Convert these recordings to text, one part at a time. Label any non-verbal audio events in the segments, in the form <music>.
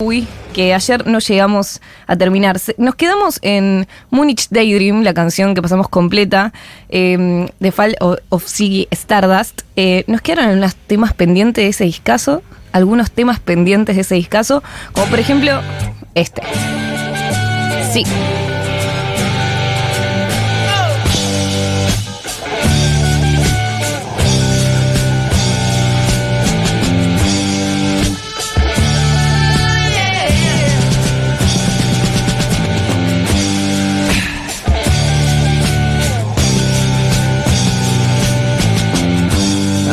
Uy, que ayer no llegamos a terminar. Nos quedamos en Munich Daydream, la canción que pasamos completa, eh, de Fall of, of Ziggy Stardust. Eh, nos quedaron unos temas pendientes de ese discazo, algunos temas pendientes de ese discazo, como por ejemplo este. Sí.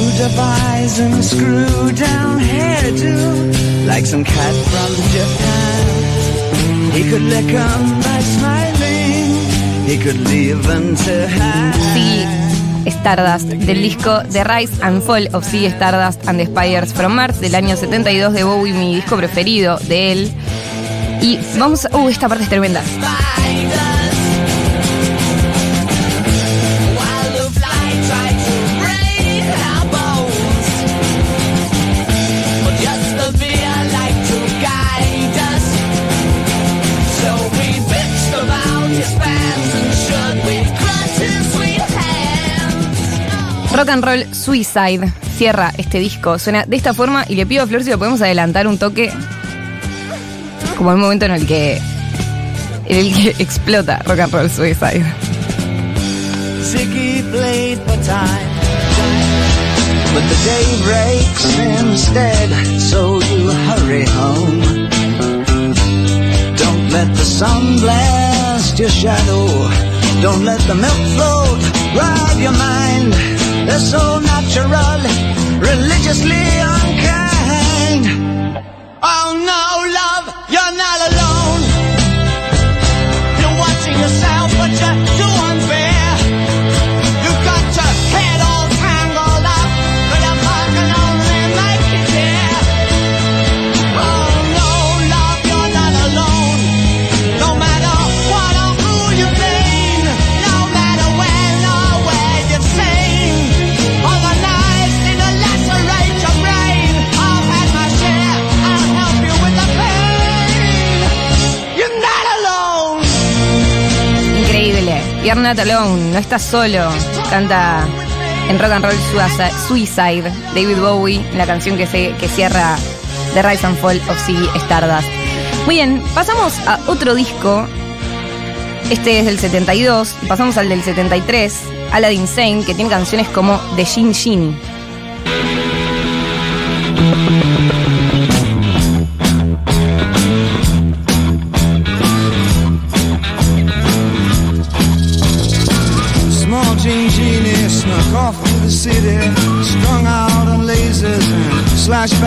Eyes and screw down hairdo Like some cat from Japan He could lick 'em by smiling He could leave 'em to Ziggy Stardust, del disco The Rise and Fall of Ziggy Stardust and the Spiders from Mars del año 72 de Bowie, mi disco preferido de él. Y vamos a... Uh, esta parte es tremenda. Rock and Roll Suicide cierra este disco. Suena de esta forma y le pido a Flor si lo podemos adelantar un toque. Como el momento en el que. En el que explota Rock and Roll Suicide. But the day breaks instead So you hurry home Don't let the sun blast your shadow Don't let the milk float rob your mind They're so natural Religiously unkind. Oh no, love, you're not Alone. No estás solo. Canta en Rock and Roll Suicide, David Bowie, la canción que, se, que cierra The Rise and Fall of Ziggy Stardust. Muy bien, pasamos a otro disco. Este es del 72. y Pasamos al del 73, Aladdin Sane, que tiene canciones como The Shin Shin.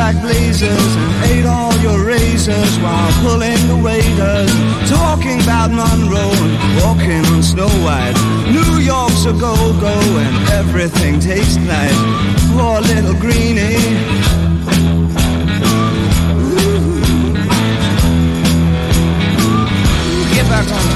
Slashback blazers, and ate all your razors while pulling the waiters, talking about Monroe and walking on Snow White. New York's a go-go and everything tastes nice. Poor little greenie. Back on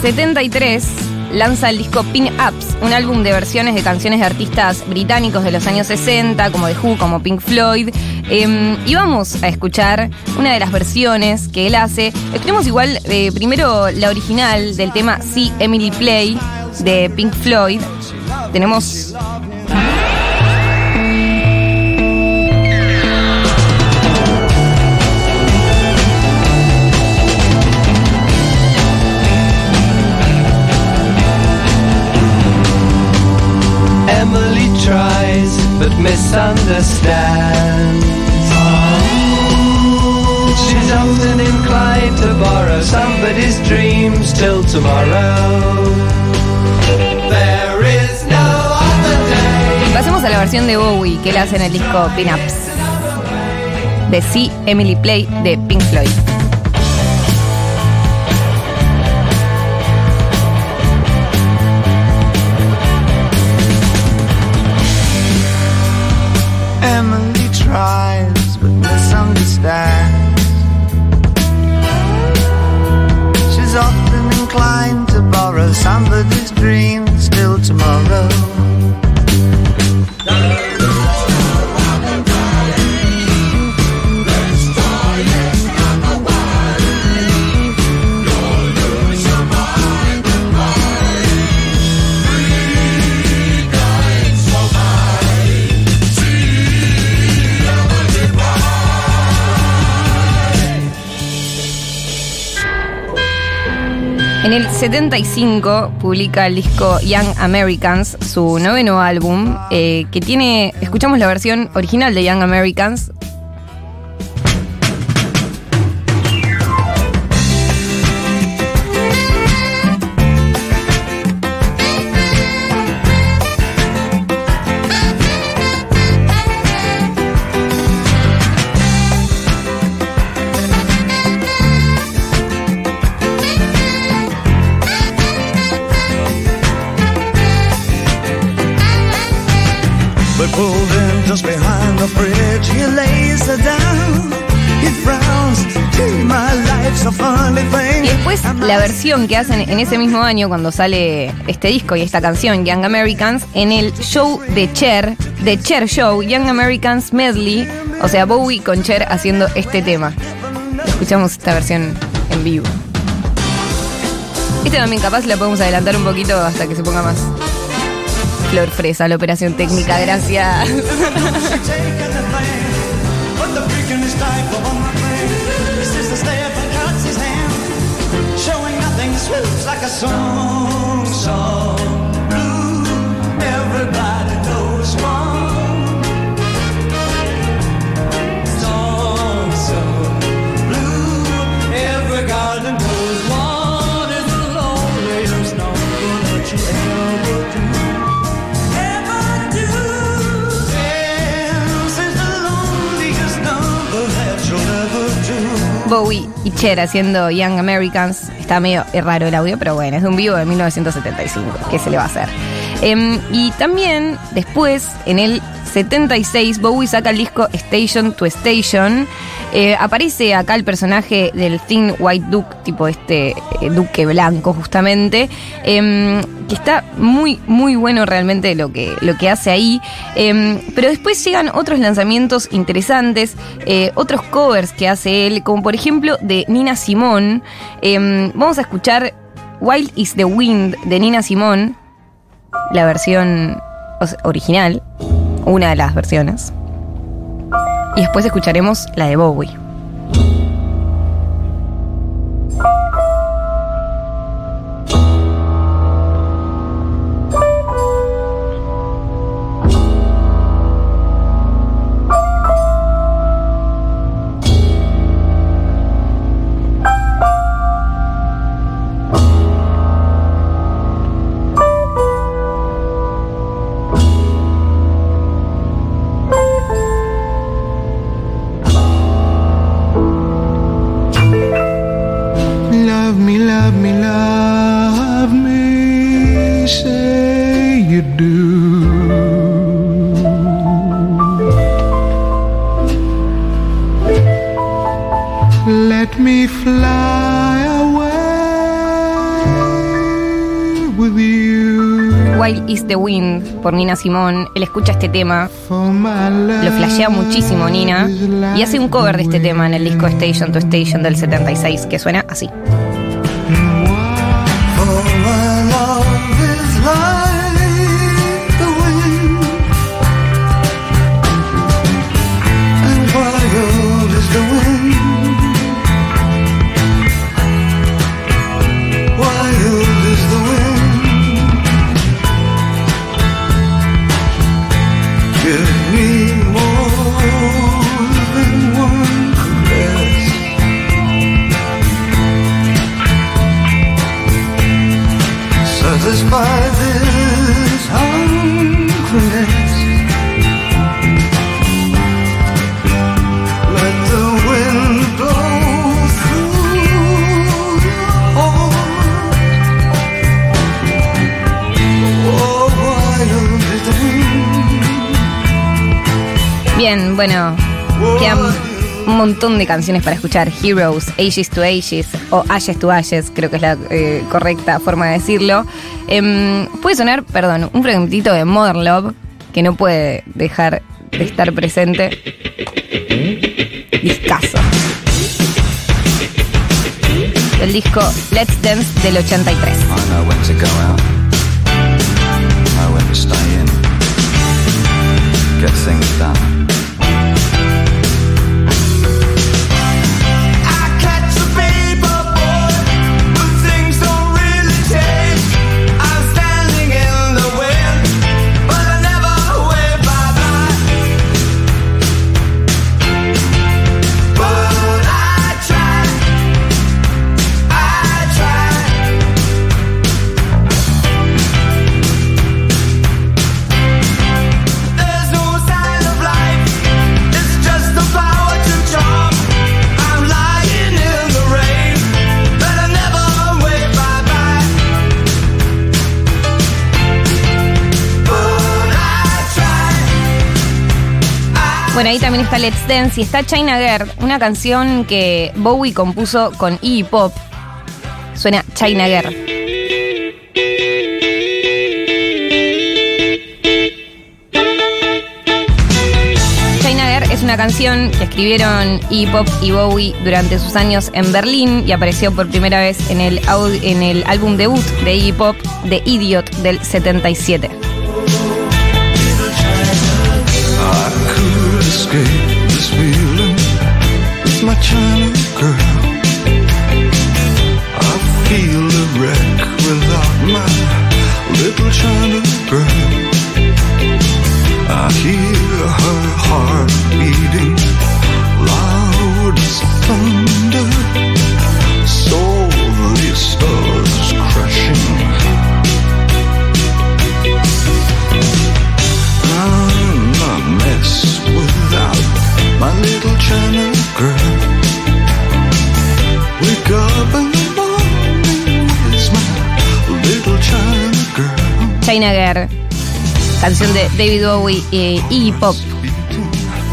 73 lanza el disco Pin Ups, un álbum de versiones de canciones de artistas británicos de los años 60, como The Who, como Pink Floyd. Eh, y vamos a escuchar una de las versiones que él hace. Escuchemos igual eh, primero la original del tema See Emily Play de Pink Floyd. Tenemos She's often inclined to borrow somebody's dream dreams till tomorrow. Pasemos a la versión de Bowie que hace en el disco Pin-Ups. De See Emily Play de Pink Floyd. 75 publica el disco Young Americans, su noveno álbum, eh, que tiene, escuchamos la versión original de Young Americans. La versión que hacen en ese mismo año cuando sale este disco y esta canción, Young Americans, en el show de Cher, de Cher Show, Young Americans Medley, o sea, Bowie con Cher haciendo este tema. Escuchamos esta versión en vivo. Este también capaz la podemos adelantar un poquito hasta que se ponga más flor fresa la operación técnica, gracias. <laughs> like a song song Bowie y Cher haciendo Young Americans. Está medio raro el audio, pero bueno, es de un vivo de 1975. ¿Qué se le va a hacer? Em, y también después, en el 76, Bowie saca el disco Station to Station. Eh, aparece acá el personaje del Thin White Duke, tipo este eh, duque blanco justamente, em, que está muy, muy bueno realmente lo que, lo que hace ahí. Em, pero después llegan otros lanzamientos interesantes, eh, otros covers que hace él, como por ejemplo de Nina Simone. Em, vamos a escuchar Wild is the Wind de Nina Simone, la versión original, una de las versiones. Y después escucharemos la de Bowie. Wind por Nina Simone. Él escucha este tema, lo flashea muchísimo Nina y hace un cover de este tema en el disco Station to Station del 76 que suena así. Montón de canciones para escuchar. Heroes, Ages to Ages o Ashes to Ashes, creo que es la eh, correcta forma de decirlo. Em, puede sonar, perdón, un fragmentito de Modern Love que no puede dejar de estar presente. Discaso. El disco Let's Dance del 83. I Bueno, ahí también está Let's Dance y está China Girl, una canción que Bowie compuso con Iggy Pop. Suena China Girl. Es una canción que escribieron Iggy Pop y Bowie durante sus años en Berlín y apareció por primera vez en el, en el álbum debut de Iggy Pop, The Idiot, del 77. My China girl. I feel a wreck without my little China girl. I hear her heart beating loud as thunder. the stars crashing. I'm a mess without my little China girl. China girl? Canción de David Bowie e Iggy Pop.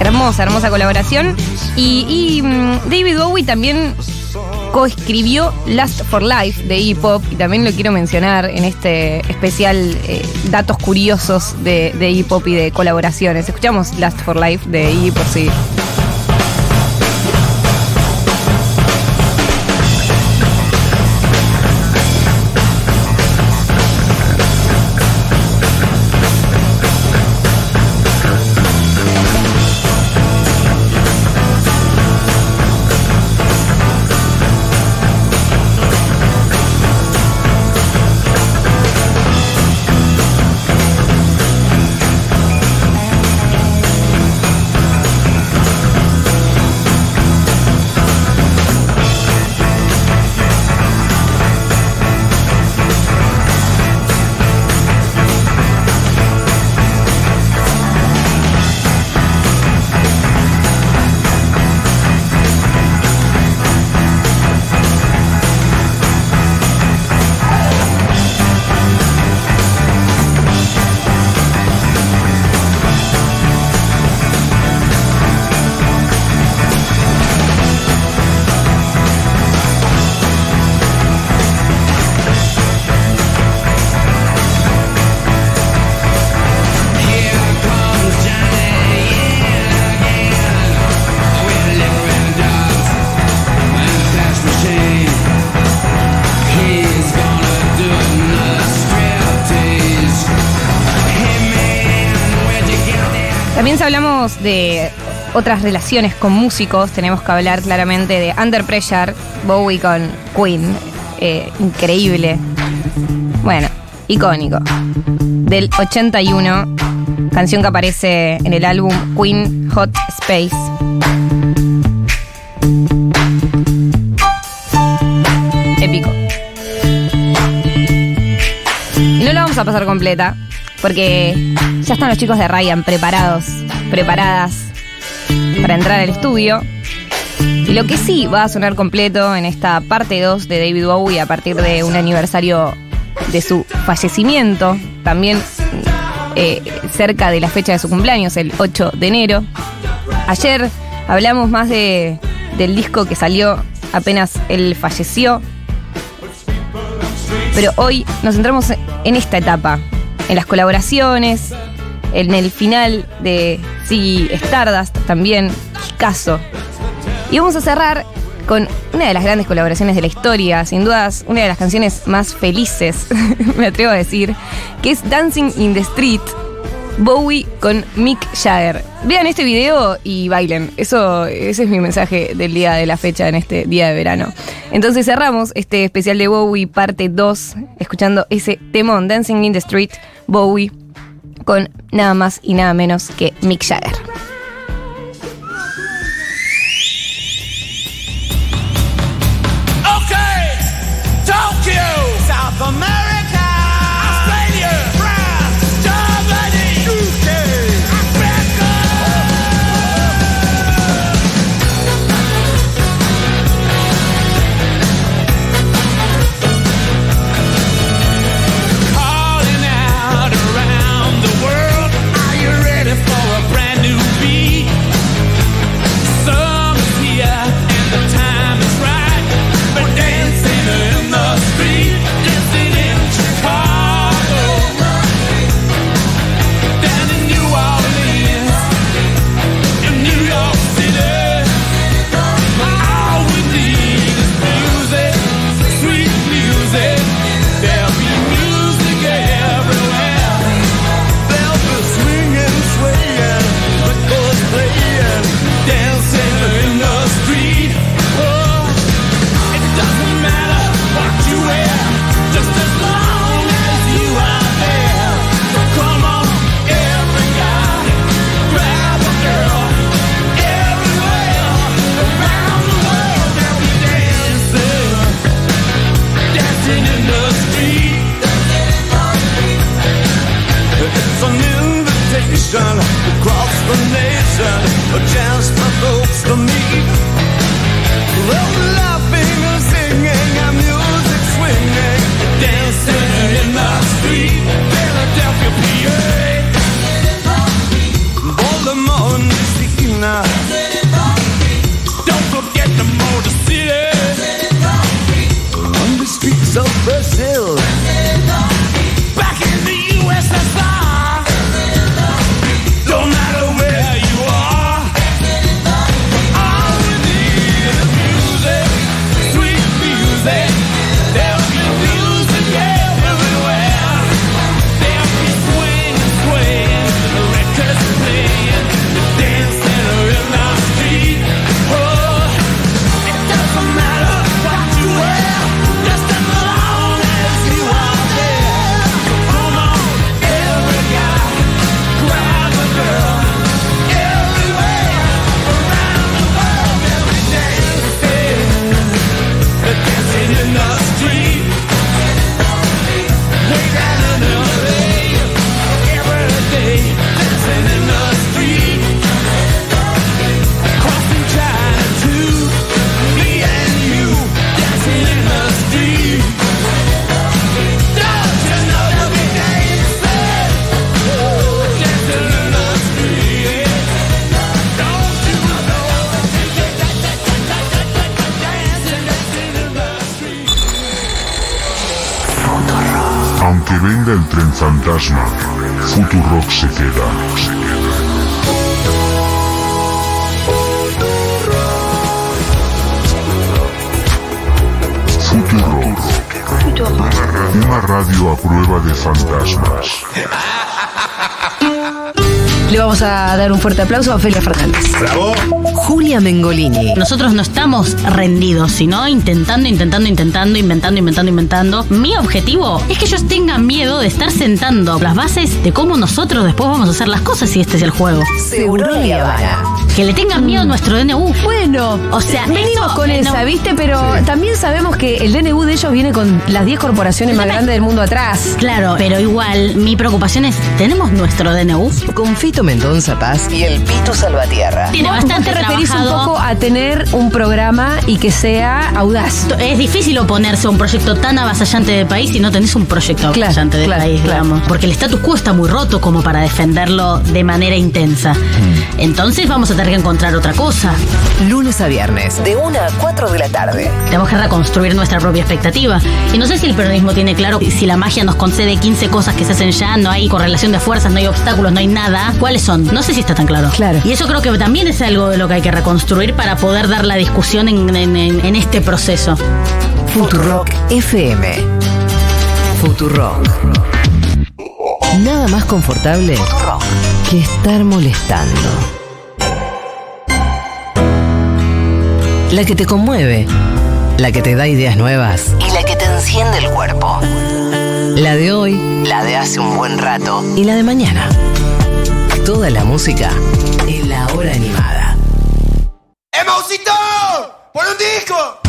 Hermosa, hermosa colaboración. Y, y, mm, David Bowie también coescribió Last for Life de Iggy Pop y también lo quiero mencionar en este especial eh, datos curiosos de, de Iggy Pop y de colaboraciones. Escuchamos Last for Life de Iggy por si Si hablamos de otras relaciones con músicos, tenemos que hablar claramente de Under Pressure, Bowie con Queen. Eh, increíble. Bueno, icónico. Del 81, canción que aparece en el álbum Queen Hot Space. Épico. Y no la vamos a pasar completa, porque ya están los chicos de Ryan preparados, preparadas para entrar al estudio. Y lo que sí va a sonar completo en esta parte 2 de David Bowie a partir de un aniversario de su fallecimiento, también eh, cerca de la fecha de su cumpleaños, el 8 de enero. Ayer hablamos más de, del disco que salió apenas él falleció. Pero hoy nos centramos en esta etapa, en las colaboraciones, en el final de Ziggy Stardust también, caso. Y vamos a cerrar con una de las grandes colaboraciones de la historia, sin dudas una de las canciones más felices, <laughs> me atrevo a decir, que es Dancing in the Street, Bowie con Mick Jagger. Vean este video y bailen. Eso, ese es mi mensaje del día de la fecha en este día de verano. Entonces cerramos este especial de Bowie parte 2 escuchando ese temón Dancing in the Street Bowie con nada más y nada menos que Mick Jagger. It's an invitation. Across the nation, a chance for folks to meet. Be laughing El tren fantasma, Futurock se queda. Futurock. Una radio a prueba de fantasmas. Le vamos a dar un fuerte aplauso a Felia Fernández. Julia Mengolini. Nosotros no estamos rendidos, sino intentando, intentando, intentando, inventando, inventando, inventando. Mi objetivo es que ellos tengan miedo de estar sentando las bases de cómo nosotros después vamos a hacer las cosas si este es el juego. Seguro y Habana. Que le tengan miedo a nuestro DNU. Bueno, O sea, venimos eso, con eh, esa, no. ¿viste? Pero también sabemos que el DNU de ellos viene con las 10 corporaciones más grandes del mundo atrás. Claro, pero igual mi preocupación es, ¿tenemos nuestro DNU? Confite Fito Mendoza Paz y el Pitu Salvatierra. Tiene Vos bastante te referís un poco a tener un programa y que sea audaz. Es difícil oponerse a un proyecto tan avasallante del país si no tenés un proyecto Claro, avasallante del claro, país, claro. digamos. Porque el status quo está muy roto como para defenderlo de manera intensa. Entonces vamos a tener que encontrar otra cosa. Lunes a viernes, de 1 a 4 de la tarde. Tenemos que reconstruir nuestra propia expectativa. Y no sé si el peronismo tiene claro si la magia nos concede 15 cosas que se hacen ya, no hay correlación de fuerzas, no hay obstáculos, no hay nada. ¿Cuáles son? No sé si está tan claro. Claro. Y eso creo que también es algo de lo que hay que reconstruir para poder dar la discusión en- en este proceso. Futurock FM. Futurock. Nada más confortable que estar molestando. La que te conmueve, la que te da ideas nuevas y la que te enciende el cuerpo. La de hoy, la de hace un buen rato y la de mañana. Toda la música en la hora animada. ¡Emosito! ¡Pon un disco!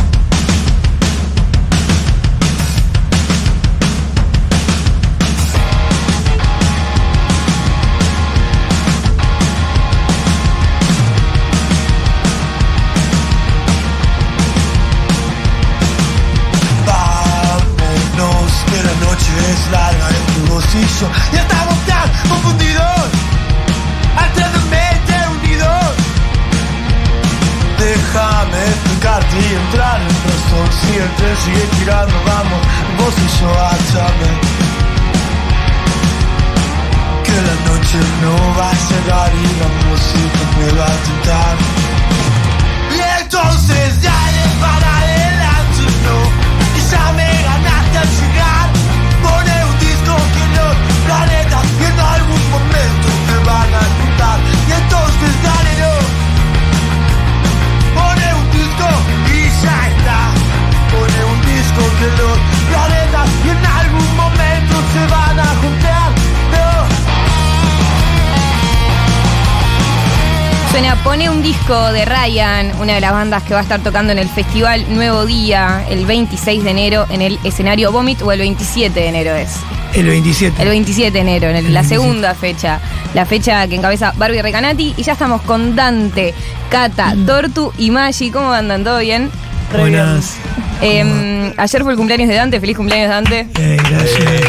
Bolsillo y estamos tan confundidos, alternamente unidos. Déjame explicarte y entrar en razón Si el tren sigue girando, vamos, vos y yo áchame Que la noche no va a cerrar y la música me va a tentar Y entonces dale para adelante, no Y ya me ganaste al llegar los Suena Pone un disco de Ryan, una de las bandas que va a estar tocando en el festival Nuevo Día el 26 de enero en el escenario Vomit o el 27 de enero es. El 27. El 27 de enero, en el- la segunda fecha. La fecha que encabeza Barbie Recanati. Y ya estamos con Dante, Cata, Tortu y Maggi. ¿Cómo andan? ¿Todo bien? Buenas. Eh, ayer fue el cumpleaños de Dante. Feliz cumpleaños, Dante. Eh, gracias.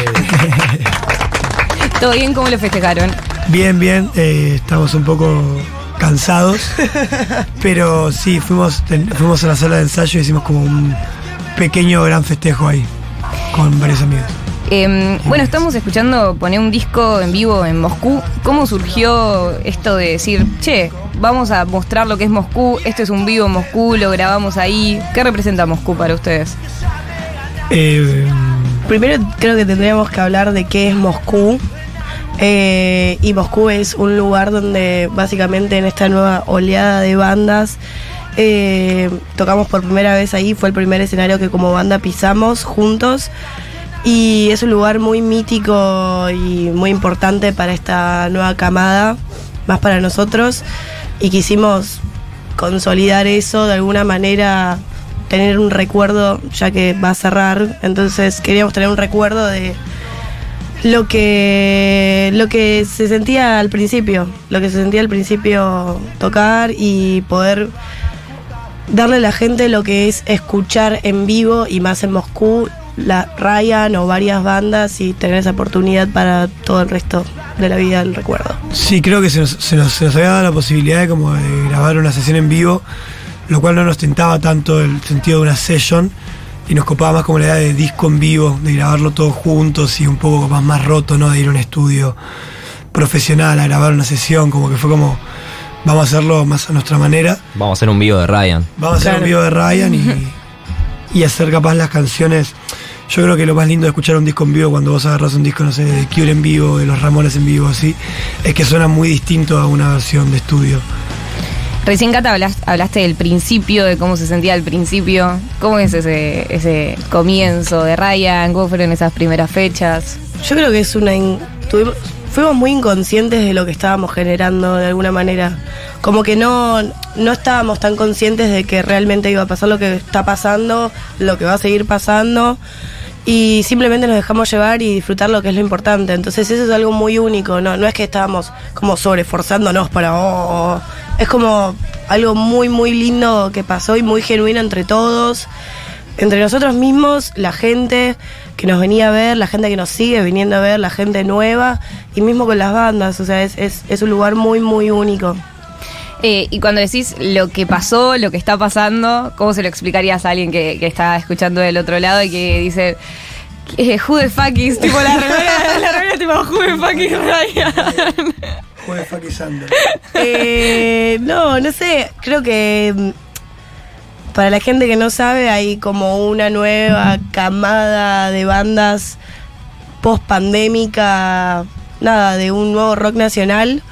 <laughs> ¿Todo bien? ¿Cómo lo festejaron? Bien, bien. eh, estamos un poco cansados. <laughs> pero sí, fuimos, ten- fuimos a la sala de ensayo y hicimos como un pequeño gran festejo ahí. Con varios amigos. Eh, bueno, estamos escuchando poner un disco en vivo en Moscú. ¿Cómo surgió esto de decir, che, vamos a mostrar lo que es Moscú? Esto es un vivo en Moscú, lo grabamos ahí. ¿Qué representa Moscú para ustedes? Eh, Primero creo que tendríamos que hablar de qué es Moscú. Eh, y Moscú es un lugar donde básicamente en esta nueva oleada de bandas eh, tocamos por primera vez ahí. Fue el primer escenario que como banda pisamos juntos. Y es un lugar muy mítico y muy importante para esta nueva camada, más para nosotros. Y quisimos consolidar eso de alguna manera, tener un recuerdo, ya que va a cerrar. Entonces queríamos tener un recuerdo de lo que lo que se sentía al principio, lo que se sentía al principio tocar y poder darle a la gente lo que es escuchar en vivo y más en Moscú la Ryan o varias bandas y tener esa oportunidad para todo el resto de la vida del recuerdo. sí, creo que se nos, se nos- había dado la posibilidad de, como grabar una sesión en vivo, lo cual no nos tentaba tanto el sentido de una session y nos copaba más como la idea de disco en vivo, de grabarlo todos juntos y un poco más, más roto, ¿no? De ir a un estudio profesional a grabar una sesión, como que fue como, vamos a hacerlo más a nuestra manera. Vamos a hacer un vivo de Ryan. Vamos a hacer Claro. un video de Ryan y, <laughs> y hacer capaz las canciones. Yo creo que lo más lindo de escuchar un disco en vivo cuando vos agarras un disco, no sé, de Cure en vivo, de los Ramones en vivo, así, es que suena muy distinto a una versión de estudio. Recién, Cata, hablas- hablaste del principio, de cómo se sentía al principio. ¿Cómo es ese, ese comienzo de Ryan? ¿Cómo fueron esas primeras fechas? Yo creo que es una... fuimos muy inconscientes de lo que estábamos generando de alguna manera. Como que no, no estábamos tan conscientes de que realmente iba a pasar lo que está pasando, lo que va a seguir pasando. y simplemente nos dejamos llevar y disfrutar lo que es lo importante. Entonces eso es algo muy único, no, no es que estábamos como sobreforzándonos para... oh, oh. Es como algo muy, muy lindo que pasó y muy genuino entre todos, entre nosotros mismos, la gente que nos venía a ver, la gente que nos sigue viniendo a ver, la gente nueva y mismo con las bandas, o sea, es, es, un lugar muy, muy único. Eh, y cuando decís lo que pasó, lo que está pasando, ¿cómo se lo explicarías a alguien que, que está escuchando del otro lado y que dice, eh, who the fuck is? Tipo la remera, <laughs> la remera tipo, who the fuck is Ryan? <laughs> Fucking Sander. Eh, no, no sé, creo que mm, para la gente que no sabe hay como una nueva camada de bandas post pandémica, nada, de un nuevo rock nacional,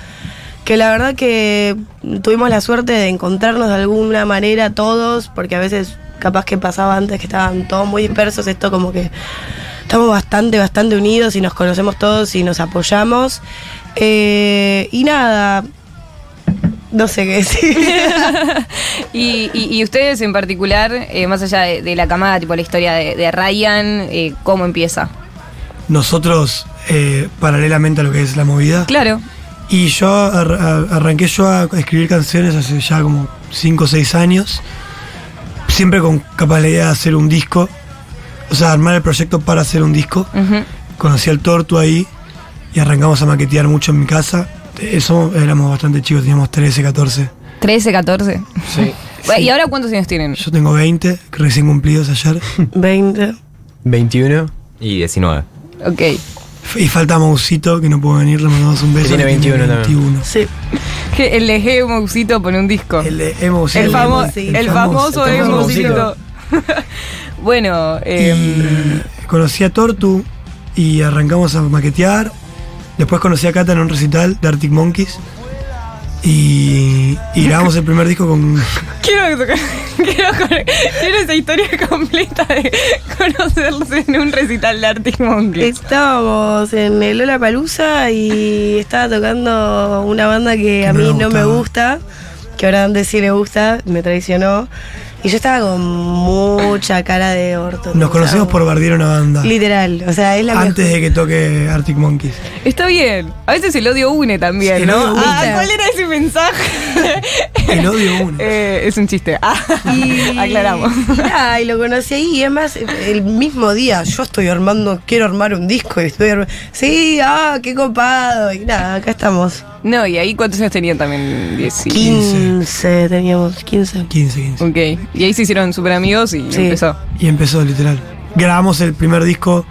que la verdad que tuvimos la suerte de encontrarnos de alguna manera todos, porque a veces capaz que pasaba antes que estaban todos muy dispersos, esto como que estamos bastante, bastante unidos y nos conocemos todos y nos apoyamos. Eh, y nada, no sé qué decir. <laughs> y, y- y ustedes en particular, eh, más allá de, de la camada, tipo la historia de, de Ryan, eh, ¿cómo empieza? Nosotros, eh, paralelamente a lo que es la movida, Claro. y yo ar- ar- arranqué yo a escribir canciones hace ya como 5 o 6 años, siempre con capaz la idea de hacer un disco, o sea, armar el proyecto para hacer un disco. Conocí al Tortu ahí y arrancamos a maquetear mucho en mi casa. Eso éramos bastante chicos, teníamos 13, 14. 13, 14. Sí. <laughs> Bueno, ¿Y ahora cuántos años tienen? Yo tengo 20, recién cumplidos ayer. <laughs> 20. 21 y 19. Ok. Y falta Mausito, que no pudo venir, le mandamos un beso. Tiene que 21 también. Sí. Que el de Mousito pone un disco. El de Emo El, famo- el famoso el famoso Mousito. <laughs> bueno, eh, Y conocí a Tortu y arrancamos a maquetear. Después conocí a Kata en un recital de Arctic Monkeys. Y, y grabamos el primer disco con. <laughs> quiero, quiero, quiero esa historia completa de conocerse en un recital de Arctic Monkeys. Estábamos en el Lola Palusa y estaba tocando una banda que, a mí no me gusta, que ahora antes sí le gusta, me traicionó. Y yo estaba con mucha cara de orto. Nos conocemos por bardear una banda. Literal, o sea, es la Antes de que toque Arctic Monkeys. Está bien. A veces el odio une también, Sí, ¿no? une. Ah, ¿cuál era ese mensaje? El odio une. Eh, es un chiste. Ah, Y, aclaramos. Y, lo conocí ahí, y es más, el mismo día, yo estoy armando, quiero armar un disco, y estoy armando, sí, ah, qué copado, y nada, acá estamos. No, y ahí cuántos años tenían también? Diez y- 15, teníamos 15. 15, 15. Ok. Y ahí se hicieron súper amigos y Sí. empezó. Y empezó literal. Grabamos el primer disco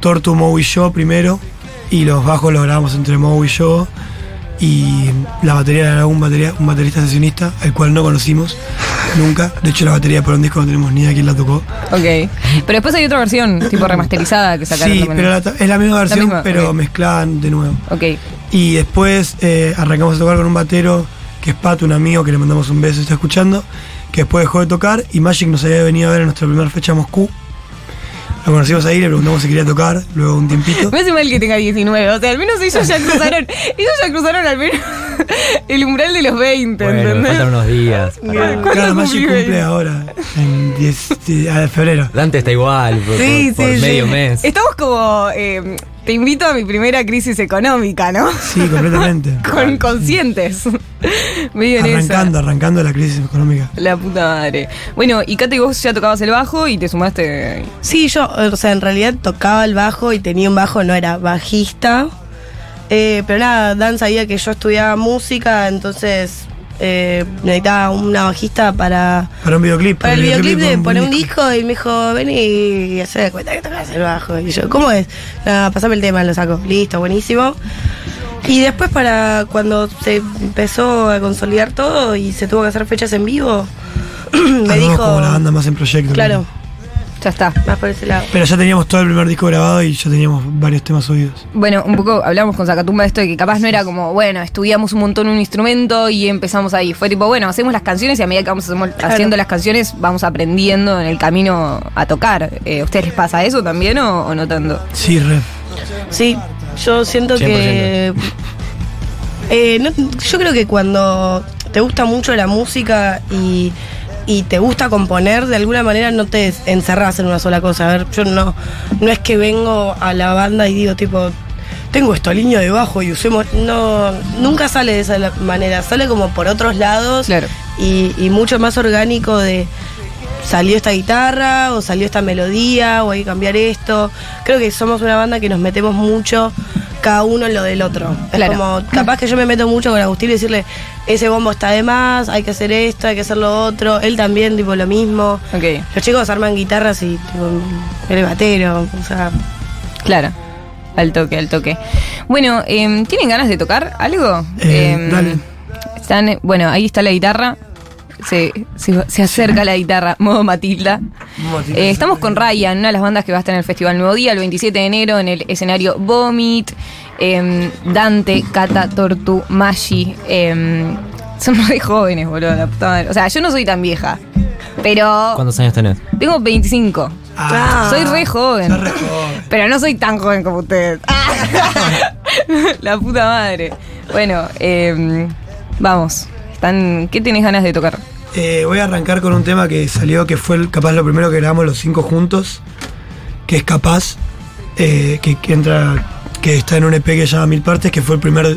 Tortu, Moe y yo primero. Y los bajos los grabamos entre Moe y yo. Y la batería era un, batería, un baterista sesionista, al cual no conocimos nunca. De hecho, la batería para un disco no tenemos ni idea quién la tocó. Ok. Pero después hay otra versión, tipo remasterizada, que sacaron Sí, pero la- es la misma versión, misma, pero ok. mezclaban de nuevo. Ok. Y después eh, arrancamos a tocar con un batero que es Pato, un amigo que le mandamos un beso, está escuchando, que después dejó de tocar y Magic nos había venido a ver en nuestra primera fecha a Moscú. Lo conocimos ahí, le preguntamos si quería tocar, luego un tiempito. Me hace mal que tenga 19, o sea, al menos ellos ya cruzaron, ellos ya cruzaron al menos el umbral de los 20, Bueno, ¿entendés? faltan unos días. para- ¿Cuándo Claro, Magic cumple 20? ahora, en 10 de febrero. Dante está igual, por, Sí, por- por sí, medio sí. mes. Estamos como, eh, te invito a mi primera crisis económica, ¿no? Sí, completamente. <laughs> Con conscientes. <laughs> Medio en esa. Arrancando, arrancando la crisis económica. La puta madre. Bueno, y Kate, vos ya tocabas el bajo y te sumaste. Sí, yo, o sea, en realidad tocaba el bajo y tenía un bajo, no era bajista. Eh, pero nada, Dan sabía que yo estudiaba música, entonces eh, necesitaba una bajista para, Para un videoclip. para el videoclip de un poner un disco y me dijo, ven y hacer de cuenta que tocas el bajo. Y yo, ¿cómo es? Nada, pasame el tema, lo saco. Listo, buenísimo. Y después para cuando se empezó a consolidar todo y se tuvo que hacer fechas en vivo, <clears throat> me Armamos dijo... como la banda más en proyecto. Claro, Ya está. más por ese lado. Pero ya teníamos todo el primer disco grabado y ya teníamos varios temas subidos. Bueno, un poco hablamos con Zacatumba de esto de que capaz no era como, bueno, estudiamos un montón un instrumento y empezamos ahí. Fue tipo, bueno, hacemos las canciones y a medida que vamos hacemos- haciendo las canciones vamos aprendiendo en el camino a tocar. Eh, ¿A ustedes les pasa eso también o, o no tanto? Sí, re. Sí, yo siento que. eh, no- yo creo que cuando te gusta mucho la música y y te gusta componer, de alguna manera no te encerrás en una sola cosa. A ver, yo no, no es que vengo a la banda y digo tipo, tengo esta línea de bajo y usemos. No, nunca sale de esa manera, sale como por otros lados y, y mucho más orgánico de salió esta guitarra o salió esta melodía o hay que cambiar esto. Creo que somos una banda que nos metemos mucho cada uno en lo del otro. Es Claro. como, capaz que yo me meto mucho con Agustín y decirle, ese bombo está de más, hay que hacer esto, hay que hacer lo otro. Él también, tipo, lo mismo. Los chicos arman guitarras y, tipo, el batero, o sea... Claro. Al toque, al toque. Bueno, em, ¿tienen ganas de tocar algo? Eh, Em, dale. Están, bueno, ahí está la guitarra. Se, se- se acerca la guitarra, modo Matilda. Eh, estamos con Ryan, una de las bandas que va a estar en el Festival Nuevo Día, el 27 de enero, en el escenario Vomit. em, Dante, Cata, Tortu, Maggi. em, son re jóvenes, boludo, la puta madre. O sea, yo no soy tan vieja, pero ¿Cuántos años tenés? tengo 25. Ah, soy re joven. sos re joven. Pero no soy tan joven como ustedes. <laughs> <laughs> La puta madre. Bueno, eh, vamos. Están, ¿Qué tenés ganas de tocar? Eh, voy a arrancar con un tema que salió, que fue el- capaz lo primero que grabamos los cinco juntos, que es Capaz, eh, que, que entra, que está en un EP que se llama Mil Partes, que fue el primer,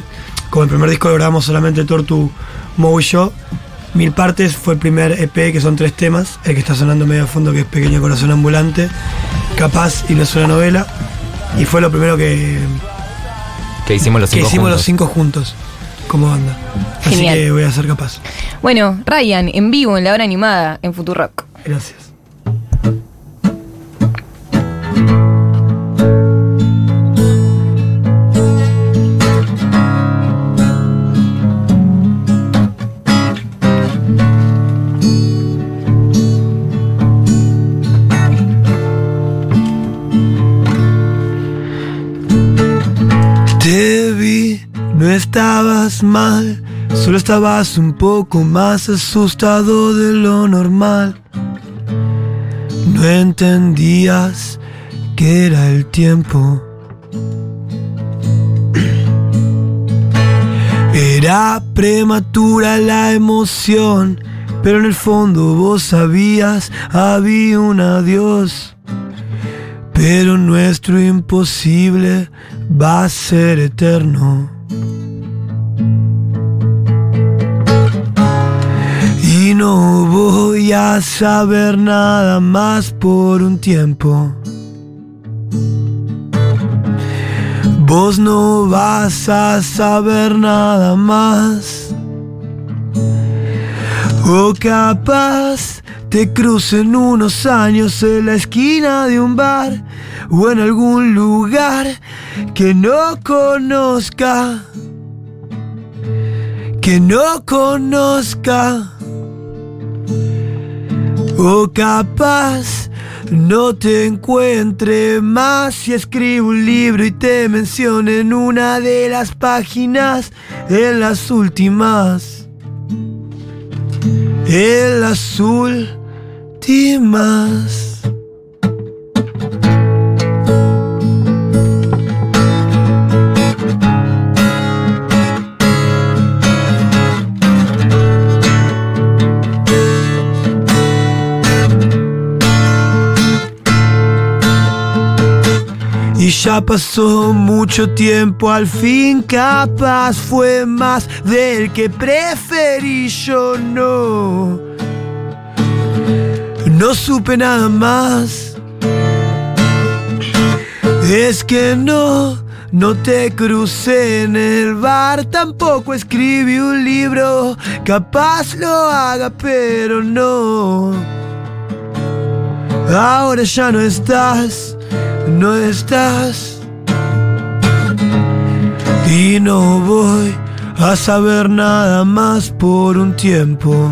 como el primer disco lo grabamos solamente Tortu, Mo y yo. Mil Partes fue el primer EP, que son tres temas, el que está sonando medio a fondo, que es Pequeño Corazón Ambulante, Capaz y No es una novela, y fue lo primero que, Que hicimos los que cinco hicimos juntos. los cinco juntos, como banda. Así que voy a ser capaz. Bueno, Ryan, en vivo, en la hora animada, en Futurock. Gracias. Estabas mal, solo estabas un poco más asustado de lo normal. No entendías que era el tiempo. Era prematura la emoción, pero en el fondo vos sabías había un adiós. Pero nuestro imposible va a ser eterno. Y no voy a saber nada más por un tiempo. Vos no vas a saber nada más. O capaz te crucen unos años en la esquina de un bar o en algún lugar que no conozca. Que no conozca. O capaz no te encuentre más si escribo un libro y te menciono en una de las páginas, en las últimas. En las últimas. Ya pasó mucho tiempo, al fin capaz fue más del que preferí yo no. No supe nada más. Es que no, no te crucé en el bar, tampoco escribí un libro, capaz lo haga, pero no. Ahora ya no estás, no estás. Y no voy a saber nada más por un tiempo.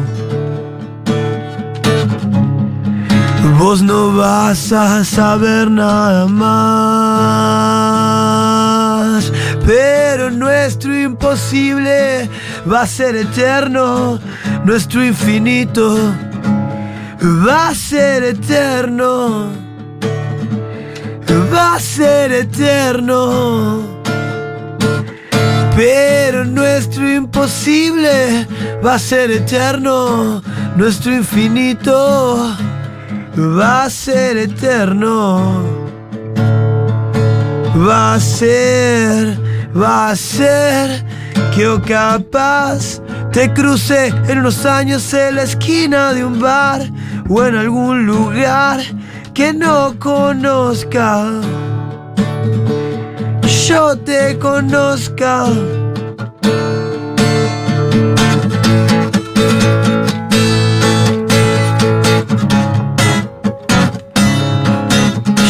Vos no vas a saber nada más. Pero nuestro imposible va a ser eterno. Nuestro infinito va a ser eterno. Va a ser eterno. Pero nuestro imposible va a ser eterno. Nuestro infinito va a ser eterno. Va a ser, va a ser que o capaz te cruce en unos años en la esquina de un bar o en algún lugar que no conozca. Yo te conozca.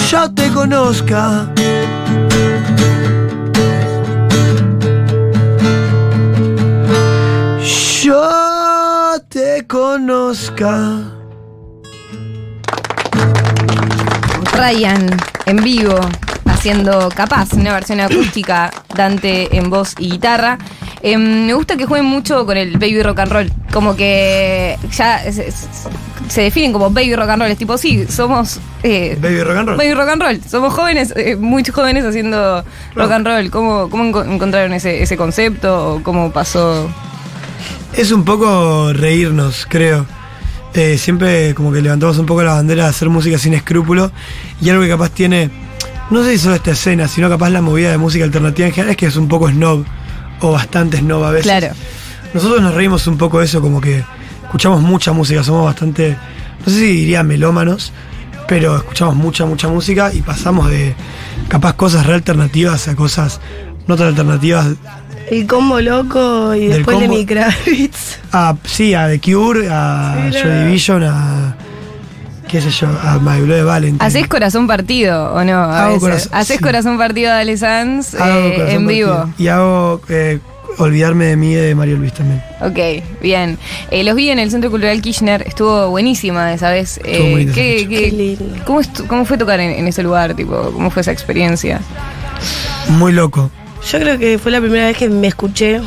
Yo te conozca. Yo te conozca. Ryan en vivo haciendo capaz una versión acústica, Dante en voz y guitarra. Em, me gusta que jueguen mucho con el baby rock and roll, como que ya se, definen como baby rock and roll, es tipo, sí, somos eh, Baby rock and roll. baby rock and roll, somos jóvenes, eh, muy jóvenes haciendo rock and roll. ¿Cómo, cómo enco- encontraron ese, ese concepto? ¿Cómo pasó? Es un poco reírnos, creo. Eh, siempre como que levantamos un poco la bandera de hacer música sin escrúpulo y algo que capaz tiene, no sé si solo esta escena, sino capaz la movida de música alternativa en general es que es un poco snob o bastante snob a veces. Claro. Nosotros nos reímos un poco de eso, como que escuchamos mucha música, somos bastante, no sé si diría melómanos, pero escuchamos mucha, mucha música y pasamos de capaz cosas re alternativas a cosas no tan alternativas El combo loco y después combo- Lenny Kravitz. a, <laughs> sí, a The Cure, a Sí, Joy. Division, a qué sé yo, a My Blood Valentine. ¿Haces corazón partido o no? A Hago veces. corazón- ¿Haces sí. corazón partido de Ale Sanz eh, en vivo? Partido. Y hago eh, Olvidarme de mí de Mario Luis también. Ok, bien. Eh, los vi en el Centro Cultural Kirchner, estuvo buenísima esa vez. Estuvo muy linda ¿qué, esa qué- Qué lindo. cómo, cómo fue tocar en, en ese lugar? Tipo, ¿Cómo fue esa experiencia? Muy loco. Yo creo que fue la primera vez que me escuché.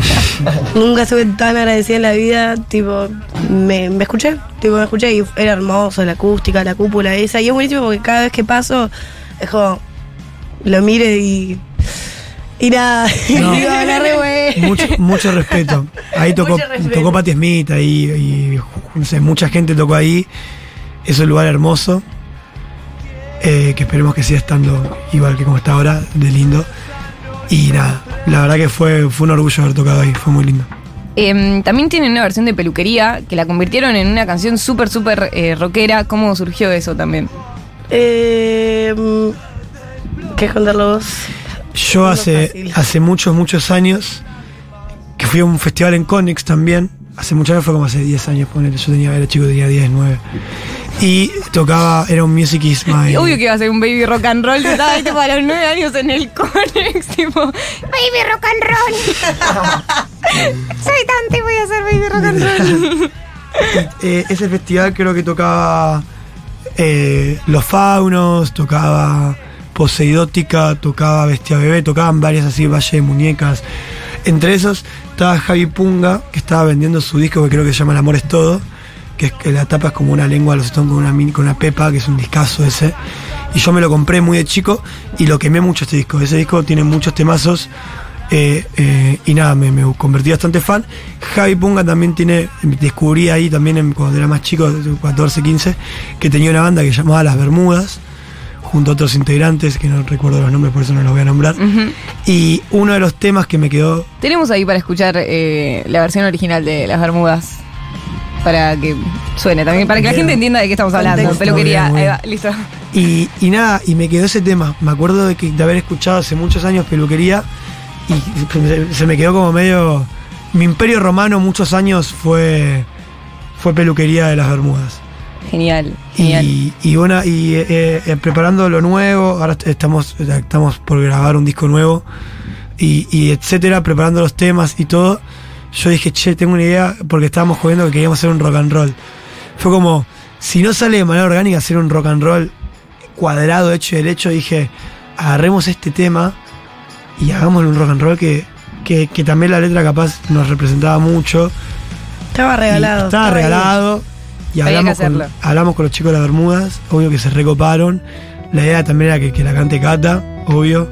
<laughs> Nunca estuve tan agradecida en la vida, tipo, me, me escuché, tipo, me escuché y era hermoso, la acústica, la cúpula esa, y es buenísimo porque cada vez que paso, es como, lo mire y, y nada, <laughs> No. digo, buena. Mucho, mucho respeto. Ahí tocó, respeto. tocó Patti Smith, ahí, y no sé, mucha gente tocó ahí. Es un lugar hermoso. eh, que esperemos que siga estando igual que como está ahora, de lindo. Y nada, la verdad que fue, fue un orgullo haber tocado ahí, fue muy lindo. Em, también tienen una versión de peluquería que la convirtieron en una canción súper, súper eh, rockera. ¿Cómo surgió eso también? Eh, ¿Querés contarlo vos? Yo hace, fácil. hace muchos, muchos años que fui a un festival en Connex también. Hace muchos años, fue como hace 10 años, ponele. Yo tenía, era chico, tenía 10, 9. Y tocaba, era un Music is <laughs> My. Obvio que iba a ser un baby rock and roll. Estaba ahí tipo, a los nueve años en el Conex, <laughs> tipo, baby rock and roll. <laughs> Soy Dante, voy a hacer baby rock and roll. Eh, ese festival creo que tocaba eh, Los Faunos, tocaba Poseidótica, tocaba Bestia Bebé, tocaban varias así, Valle de Muñecas. Entre esos estaba Javi Punga, que estaba vendiendo su disco que creo que se llama El Amor es Todo, que, es, que la tapa es como una lengua de los Stones con una, con una pepa, que es un discazo ese. Y yo me lo compré muy de chico y lo quemé mucho este disco. Ese disco tiene muchos temazos. eh, eh, y nada, me, me convertí bastante fan. Javi Punga también tiene, descubrí ahí también en- cuando era más chico, 14, 15, que tenía una banda que llamaba Las Bermudas, junto a otros integrantes, que no recuerdo los nombres, por eso no los voy a nombrar. Y uno de los temas que me quedó Tenemos ahí para escuchar eh, la versión original de Las Bermudas. Para que suene también, para que la gente entienda de qué estamos hablando. Peluquería, ahí va, listo. Y, y nada, y me quedó ese tema. Me acuerdo de, que, de haber escuchado hace muchos años peluquería y se, se me quedó como medio. Mi imperio romano muchos años fue, fue peluquería de las Bermudas. Genial, genial. Y, y una, y eh, eh, preparando lo nuevo, ahora est- estamos, estamos por grabar un disco nuevo y, y etcétera, preparando los temas y todo. Yo dije, che, tengo una idea, porque estábamos jugando que queríamos hacer un rock and roll. Fue como, si no sale de manera orgánica hacer un rock and roll cuadrado, hecho y derecho, dije, agarremos este tema y hagámosle un rock and roll que, que, que también la letra capaz nos representaba mucho. Estaba regalado. Estaba regalado. Y hablamos con, hablamos con los chicos de las Bermudas, obvio que se recoparon. La idea también era que, que la cante Cata, obvio.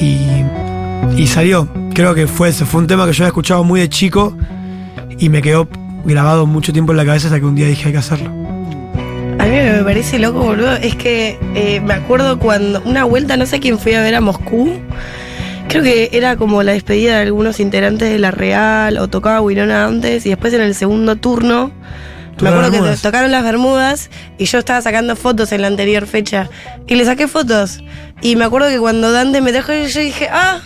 Y, y salió. Creo que fue ese. Fue un tema que yo había escuchado muy de chico y me quedó grabado mucho tiempo en la cabeza hasta que un día dije hay que hacerlo. A mí me parece loco, boludo, es que eh, me acuerdo cuando una vuelta, no sé quién fui a ver a Moscú. Creo que era como la despedida de algunos integrantes de La Real o tocaba Winona antes y después en el segundo turno. Me acuerdo que tocaron las Bermudas y yo estaba sacando fotos en la anterior fecha. Y le saqué fotos. Y me acuerdo que cuando Dante me dejó, yo dije, ¡ah!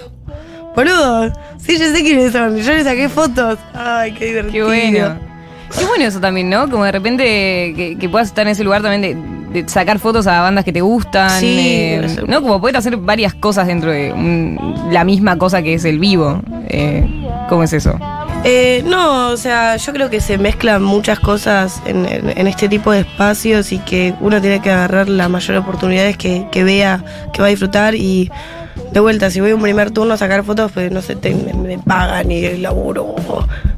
Boludo, sí, yo sé quiénes son. Yo le saqué fotos. Ay, qué Qué divertido. bueno. Qué bueno eso también, ¿no? Como de repente que, que puedas estar en ese lugar también de, de sacar fotos a bandas que te gustan. Sí, eh. ¿No? Como poder hacer varias cosas dentro de un- la misma cosa que es el vivo. Eh, ¿Cómo es eso? Eh, no, o sea, yo creo que se mezclan muchas cosas en, en- en este tipo de espacios y que uno tiene que agarrar las mayores oportunidades que, que vea, que va a disfrutar y de vuelta, si voy un primer turno a sacar fotos, pues no sé, te- me, pagan y laburo,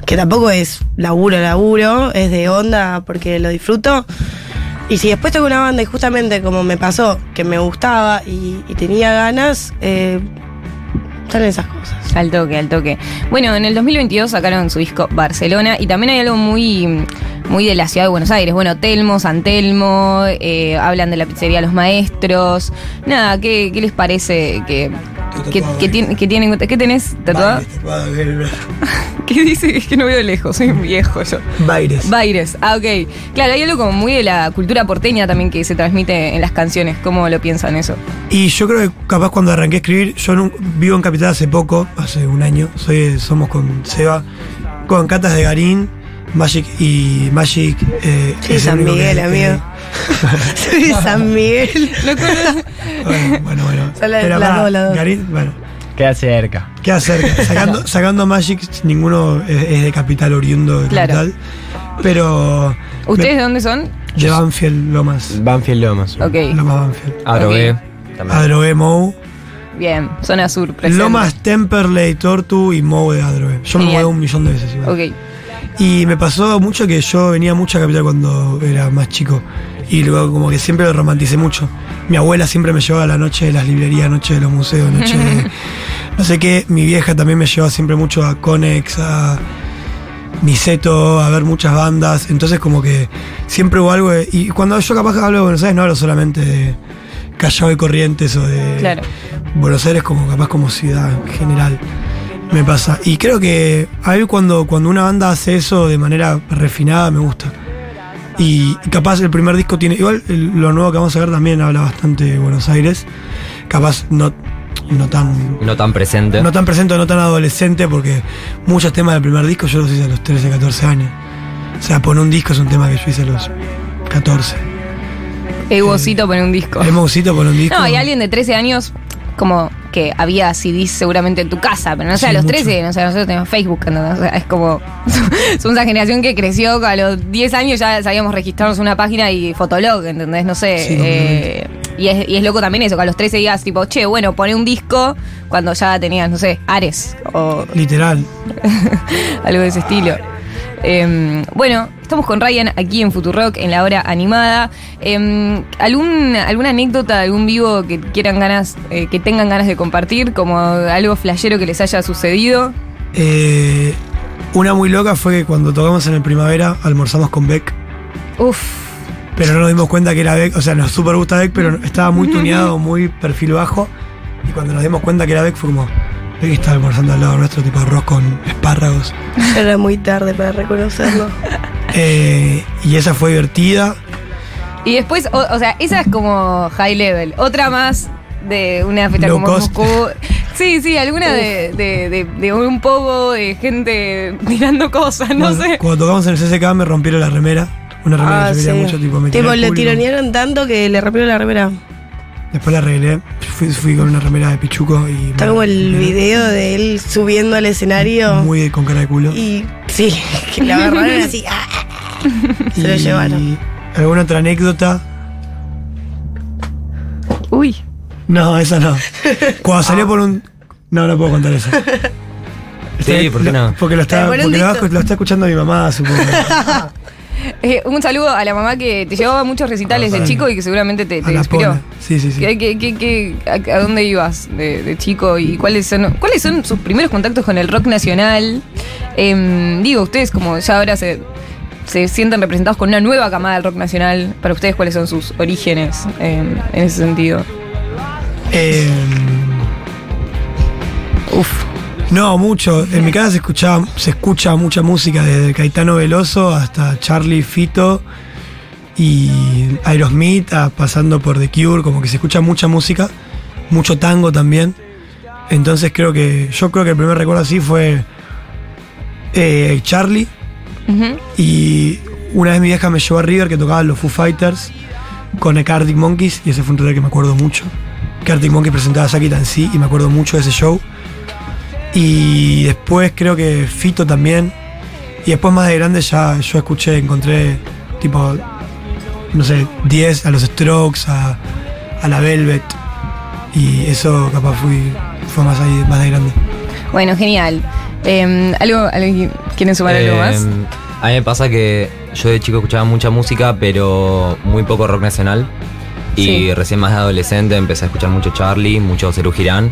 que tampoco es laburo, laburo, es de onda porque lo disfruto. Y si después tengo una banda y justamente como me pasó, que me gustaba y, y tenía ganas, eh, están esas cosas. Al toque, al toque. Bueno, en el 2022 sacaron su disco Barcelona y también hay algo muy, muy de la ciudad de Buenos Aires. Bueno, Telmo, San Telmo, eh, hablan de la pizzería Los Maestros. Nada, ¿qué, qué les parece que, que, que tien- que tienen? ¿Qué tenés tatuado? <laughs> ¿Qué dice? Es que no veo lejos, soy un viejo yo. Baires. Baires, ah, ok. Claro, hay algo como muy de la cultura porteña también que se transmite en las canciones. ¿Cómo lo piensan eso? Y yo creo que capaz cuando arranqué a escribir, yo vivo en Capital hace poco, hace un año, soy, somos con Seba, con Catas de Garín, Magic y Magic. Eh, Sí, es el San Miguel, que- amigo. Soy de San Miguel. <laughs> Bueno, bueno, bueno. Son las- Pero las pará, dos, las dos. Garín, bueno, Queda cerca. queda cerca. <laughs> Sacando, sacando Magic, ninguno es, es de Capital, oriundo de Claro. Capital. Pero. ¿Ustedes de dónde son? De Banfield, Lomas. Banfield Lomas. Ok, Lomas Banfield. Adrogué. Ok. También. Adrogué Mou. bien. Zona sur, presente. Lomas, Temperley, Tortu y Mou de Adrogué. Yo me Genial. muevo un millón de veces igual. Ok. Y me pasó mucho que yo venía mucho a Capital cuando era más chico. Y luego como que siempre lo romanticé mucho. Mi abuela siempre me llevaba a la noche de las librerías, noche de los museos, noche de <laughs> no sé qué. Mi vieja también me llevaba siempre mucho a Conex, a Niceto, a ver muchas bandas. Entonces como que siempre hubo algo de- Y cuando yo capaz hablo de Buenos Aires no hablo solamente de Callao y Corrientes o de Claro. Buenos Aires como capaz como ciudad en general. Me pasa. Y creo que a mí cuando, cuando una banda hace eso de manera refinada me gusta. Y, capaz el primer disco tiene. Igual lo nuevo que vamos a ver también habla bastante de Buenos Aires. Capaz no, no tan. No tan presente. No tan presente, no tan adolescente, porque muchos temas del primer disco yo los hice a los 13, 14 años. O sea, poner un disco es un tema que yo hice a los 14. Egocito pone un disco. Mousito poner un disco. No, y alguien de 13 años, como que había CDs seguramente en tu casa, pero no sé, Sí, a los mucho. 13, no sé, nosotros tenemos Facebook, ¿entendés? O sea, es como. <laughs> Somos una generación que creció, a los 10 años ya sabíamos registrarnos una página y Fotolog, ¿entendés? No sé. Sí, eh, y, es, y es loco también eso, que a los 13 digas, tipo, che, bueno, pone un disco cuando ya tenías, no sé, Ares o Literal. <laughs> algo de ese estilo. Eh, bueno, estamos con Ryan aquí en Futurock en la hora animada. Eh, ¿algún, ¿Alguna anécdota, algún vivo que quieran ganas, eh, que tengan ganas de compartir, como algo flashero que les haya sucedido? Eh, una muy loca fue que cuando tocamos en el primavera almorzamos con Beck. Uf, Pero no nos dimos cuenta que era Beck, o sea, nos super gusta Beck, pero estaba muy tuneado, <laughs> muy perfil bajo. Y cuando nos dimos cuenta que era Beck fue como, Beck estaba almorzando al lado nuestro, tipo arroz con espárragos. <laughs> Era muy tarde para reconocerlo. <laughs> Eh, y esa fue divertida. y después, o, o sea, esa es como high level. Otra más de una Low como cost. Moscú. <laughs> Sí, sí, alguna de, de, de- de un poco de gente tirando cosas, no Cuando- sé. Cuando tocamos en el CCK me rompieron la remera. Una remera Ah, que yo quería sí. mucho, tipo, me Tipo, le tironearon tanto que le rompieron la remera. Después la arreglé. Fui, fui con una remera de pichuco y. Está como el video de él subiendo al escenario. Muy con cara de culo. Y sí, <laughs> que lo agarraron así. ah, <laughs> Se lo llevaron. ¿Alguna otra anécdota? Uy. No, esa no. <laughs> Cuando salió por un. No, no puedo contar eso. Sí, ¿por qué no? Porque lo está, porque lo, lo está escuchando mi mamá, supongo. <laughs> Eh, un saludo a la mamá que te llevaba a muchos recitales de chico y que seguramente te, te inspiró. Pola. Sí, sí, sí. ¿Qué- qué- qué- qué- a, a dónde ibas de, de chico y cuáles son cuáles son sus primeros contactos con el rock nacional? Em, digo, ustedes como ya ahora se se sienten representados con una nueva camada del rock nacional. Para ustedes, ¿cuáles son sus orígenes eh, en ese sentido? Eh, Uf. No, mucho. En mi casa se escuchaba, se escucha mucha música, desde Caetano Veloso hasta Charlie Fito y Aerosmith, a- pasando por The Cure, como que se escucha mucha música, mucho tango también. Entonces creo que, yo creo que el primer recuerdo así fue eh, Charlie y una vez mi vieja me llevó a River que tocaban los Foo Fighters con el Arctic Monkeys y ese fue un total que me acuerdo mucho. Que Arctic Monkeys presentaba a Saki Tansi y me acuerdo mucho de ese show. Y después creo que Fito también. Y después más de grande ya yo escuché, encontré tipo, no sé, 10 a los Strokes, a, a la Velvet. Y eso capaz fui, fue más ahí, más de grande. Bueno, genial. Eh, ¿algo, algo- ¿Quieren sumar algo más? A mí me pasa que yo de chico escuchaba mucha música, pero muy poco rock nacional. Y Sí. recién más de adolescente empecé a escuchar mucho Charlie, mucho Cerú Girán.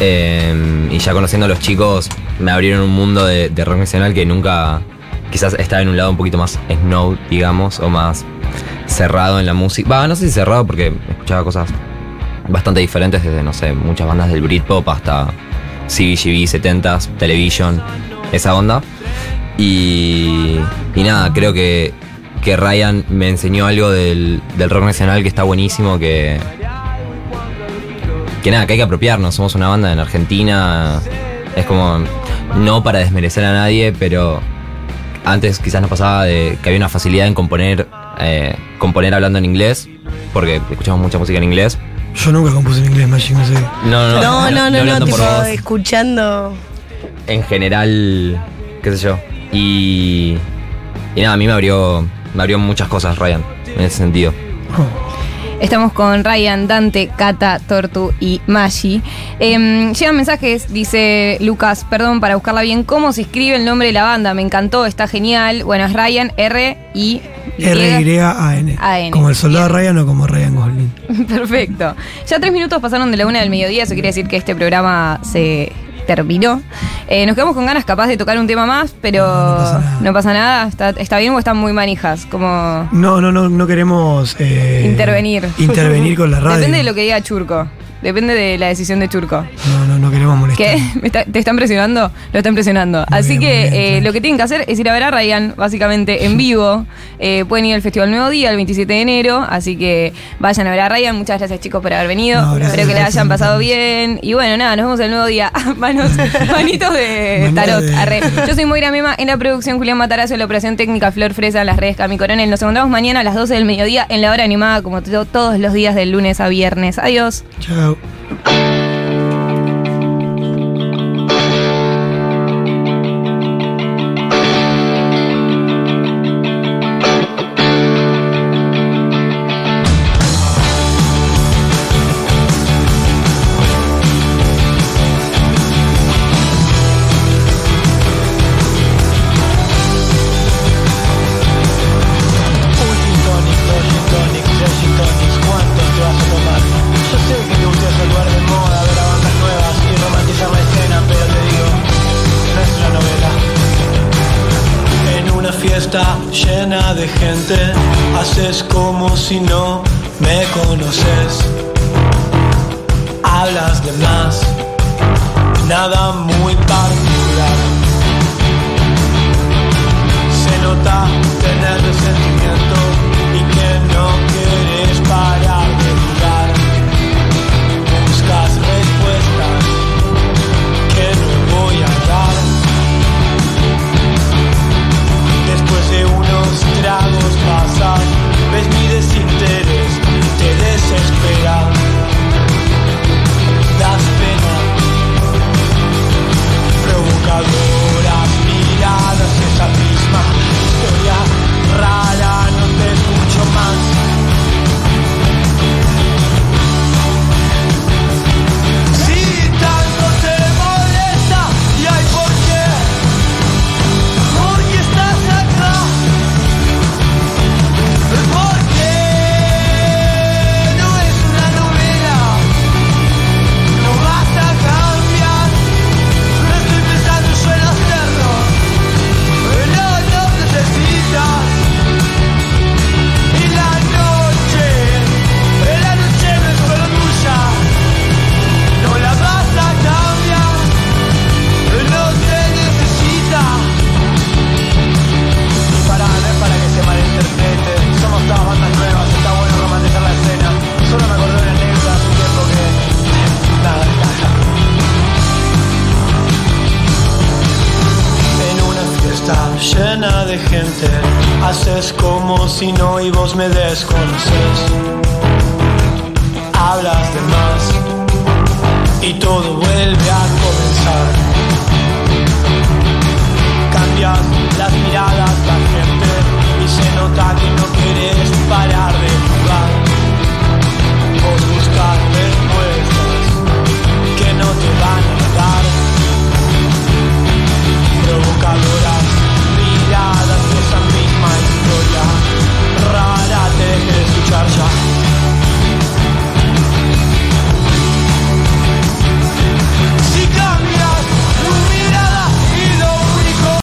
Eh, y ya conociendo a los chicos, me abrieron un mundo de, de rock nacional que nunca. Quizás estaba en un lado un poquito más snow, digamos, o más cerrado en la música. Va, no sé si cerrado porque escuchaba cosas bastante diferentes, desde, no sé, muchas bandas del Britpop hasta CBGB, 70s, Television, esa onda. Y, y nada, creo que, que Ryan me enseñó algo del, del rock nacional que está buenísimo, que, que nada, que hay que apropiarnos. Somos una banda en Argentina, es como, no para desmerecer a nadie, pero antes quizás nos pasaba de que había una facilidad en componer, eh, componer hablando en inglés, porque escuchamos mucha música en inglés. Yo nunca compuse en inglés Magic, no sé. No, no, No, no, no, no, hablando tipo, por vos. escuchando. en general, qué sé yo. Y, y nada, a mí me abrió, me abrió muchas cosas, Ryan, en ese sentido. Estamos con Ryan, Dante, Cata, Tortu y Maggi. Em, llegan mensajes, dice Lucas, perdón para buscarla bien, ¿cómo se escribe el nombre de la banda? Me encantó, está genial. Bueno, es Ryan, R, I, R-Y-A-N. A-N. Como el soldado Ryan o como Ryan Gosling. <laughs> Perfecto. Ya tres minutos pasaron de la una del mediodía, eso quiere decir que este programa se terminó. Eh, nos quedamos con ganas capaz de tocar un tema más, pero no pasa nada. ¿Está, está bien o están muy manijas? Como No, no, no, no queremos eh, intervenir. intervenir con la <laughs> radio. Depende de lo que diga Churco. Depende de la decisión de Churco. No, no, no queremos molestar. ¿Qué? ¿Me está- ¿Te están presionando? Lo están presionando. Así bien, que bien, eh, lo que tienen que hacer es ir a ver a Ryan, básicamente en vivo. Eh, pueden ir al Festival Nuevo Día el 27 de enero. Así que vayan a ver a Ryan. Muchas gracias, chicos, por haber venido. No, gracias, Espero que le gracias, hayan pasado bien. Y bueno, nada, nos vemos el nuevo día. <laughs> Manos, manitos de tarot. arre. Yo soy Moira Mema en la producción, Julián Matarazo en la operación técnica, Flor Fresa en las redes Cami Coronel. Nos encontramos mañana a las 12 del mediodía en la hora animada, como to- todos los días del lunes a viernes. Adiós. Chao. Un